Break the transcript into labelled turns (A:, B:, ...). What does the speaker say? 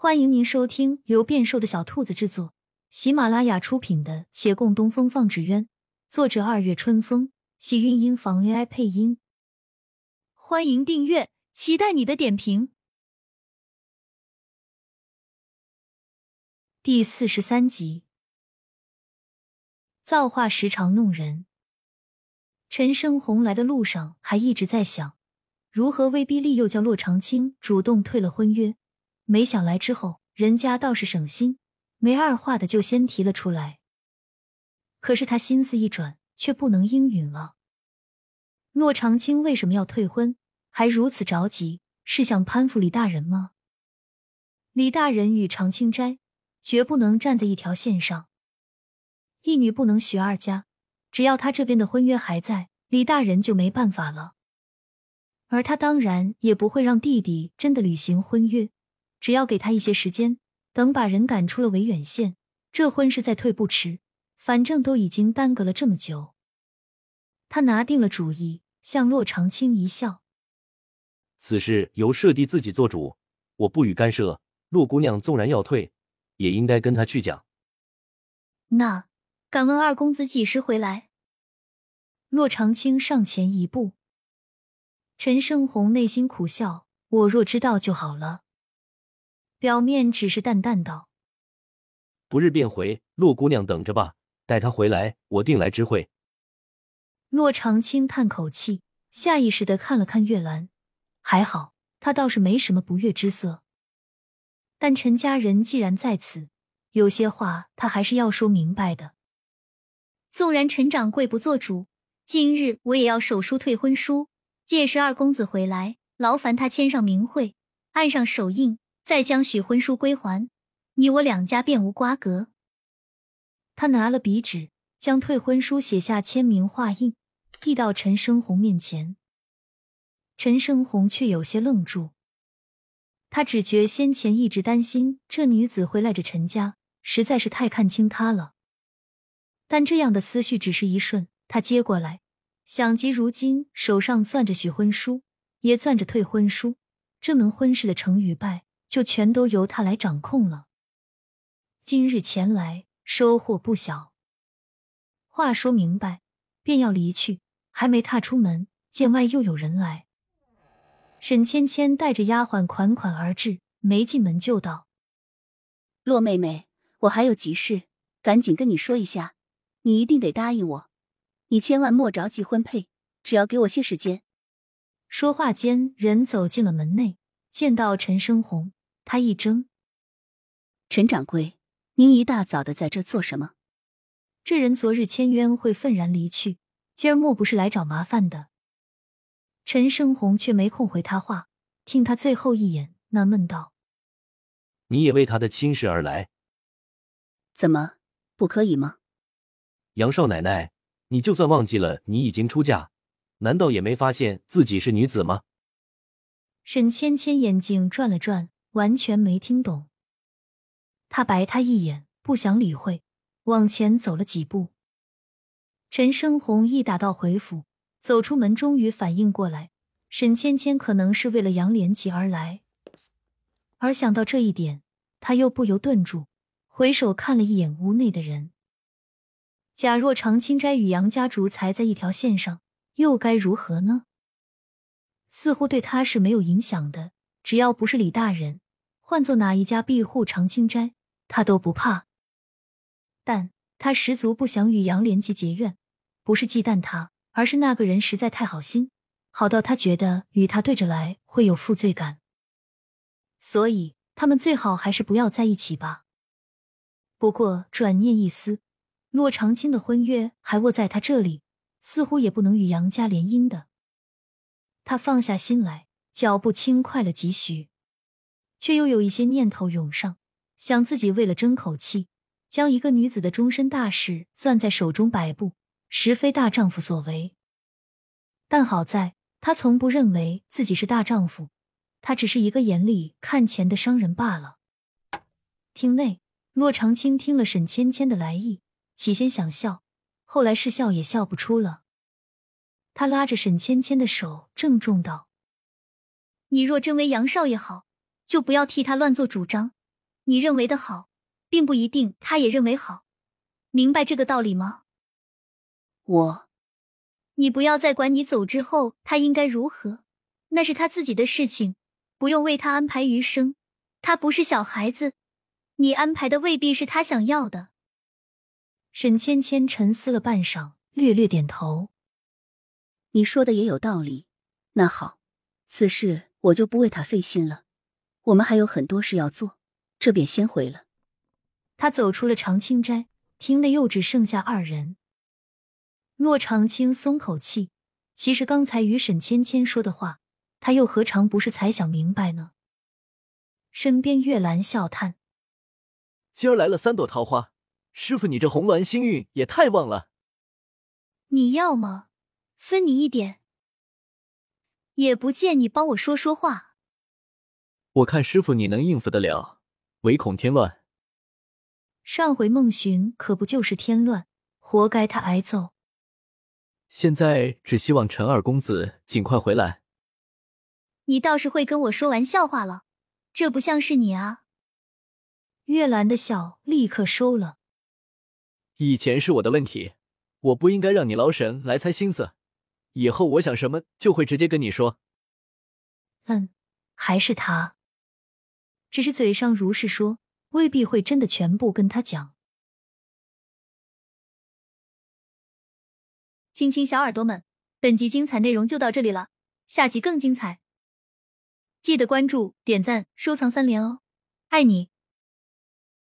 A: 欢迎您收听由变瘦的小兔子制作、喜马拉雅出品的《且共东风放纸鸢》，作者二月春风，喜韵音房 AI 配音。欢迎订阅，期待你的点评。第四十三集，造化时常弄人。陈生红来的路上还一直在想，如何威逼利诱叫洛长青主动退了婚约。没想来之后，人家倒是省心，没二话的就先提了出来。可是他心思一转，却不能应允了。洛长青为什么要退婚，还如此着急？是想攀附李大人吗？李大人与长青斋绝不能站在一条线上，一女不能许二家。只要他这边的婚约还在，李大人就没办法了。而他当然也不会让弟弟真的履行婚约。只要给他一些时间，等把人赶出了维远县，这婚事再退不迟。反正都已经耽搁了这么久，他拿定了主意，向洛长青一笑：“
B: 此事由舍弟自己做主，我不予干涉。洛姑娘纵然要退，也应该跟他去讲。”
A: 那敢问二公子几时回来？洛长青上前一步，陈胜红内心苦笑：“我若知道就好了。”表面只是淡淡道：“
B: 不日便回，洛姑娘等着吧。待他回来，我定来知会。”
A: 洛长青叹口气，下意识的看了看月兰，还好，他倒是没什么不悦之色。但陈家人既然在此，有些话他还是要说明白的。纵然陈掌柜不做主，今日我也要手书退婚书。届时二公子回来，劳烦他签上名讳，按上手印。再将许婚书归还，你我两家便无瓜葛。他拿了笔纸，将退婚书写下签名画印，递到陈生红面前。陈生红却有些愣住，他只觉先前一直担心这女子会赖着陈家，实在是太看清他了。但这样的思绪只是一瞬，他接过来，想及如今手上攥着许婚书，也攥着退婚书，这门婚事的成与败。就全都由他来掌控了。今日前来，收获不小。话说明白，便要离去，还没踏出门，见外又有人来。沈芊芊带着丫鬟款款而至，没进门就道：“
C: 洛妹妹，我还有急事，赶紧跟你说一下，你一定得答应我，你千万莫着急婚配，只要给我些时间。”
A: 说话间，人走进了门内，见到陈生红。他一怔，
C: 陈掌柜，您一大早的在这做什么？
A: 这人昨日签约会愤然离去，今儿莫不是来找麻烦的？陈生红却没空回他话，听他最后一眼，纳闷道：“
B: 你也为他的亲事而来？
C: 怎么不可以吗？”
B: 杨少奶奶，你就算忘记了你已经出嫁，难道也没发现自己是女子吗？
A: 沈芊芊眼睛转了转。完全没听懂，他白他一眼，不想理会，往前走了几步。陈生红一打道回府，走出门，终于反应过来，沈芊芊可能是为了杨连吉而来。而想到这一点，他又不由顿住，回首看了一眼屋内的人。假若长青斋与杨家竹才在一条线上，又该如何呢？似乎对他是没有影响的，只要不是李大人。换做哪一家庇护长青斋，他都不怕。但他十足不想与杨连吉结怨，不是忌惮他，而是那个人实在太好心，好到他觉得与他对着来会有负罪感。所以他们最好还是不要在一起吧。不过转念一思，骆长青的婚约还握在他这里，似乎也不能与杨家联姻的。他放下心来，脚步轻快了几许。却又有一些念头涌上，想自己为了争口气，将一个女子的终身大事攥在手中摆布，实非大丈夫所为。但好在他从不认为自己是大丈夫，他只是一个眼里看钱的商人罢了。厅内，骆长青听了沈芊芊的来意，起先想笑，后来是笑也笑不出了。他拉着沈芊芊的手，郑重道：“你若真为杨少爷好。”就不要替他乱做主张，你认为的好，并不一定他也认为好，明白这个道理吗？
C: 我，
A: 你不要再管你走之后他应该如何，那是他自己的事情，不用为他安排余生。他不是小孩子，你安排的未必是他想要的。沈芊芊沉思了半晌，略略点头。
C: 你说的也有道理。那好，此事我就不为他费心了。我们还有很多事要做，这便先回了。
A: 他走出了长青斋，厅内又只剩下二人。骆长青松口气，其实刚才与沈芊芊说的话，他又何尝不是才想明白呢？身边月兰笑叹：“
D: 今儿来了三朵桃花，师傅你这红鸾星运也太旺了。
A: 你要吗分你一点，也不见你帮我说说话。
D: 我看师傅你能应付得了，唯恐添乱。
A: 上回孟寻可不就是添乱，活该他挨揍。
D: 现在只希望陈二公子尽快回来。
A: 你倒是会跟我说玩笑话了。”这不像是你啊！月兰的笑立刻收了。
D: 以前是我的问题，我不应该让你劳神来猜心思。以后我想什么就会直接跟你说。
A: 嗯，还是他，只是嘴上如是说，未必会真的全部跟他讲。亲亲小耳朵们，本集精彩内容就到这里了，下集更精彩。记得关注、点赞、收藏三连哦，爱你！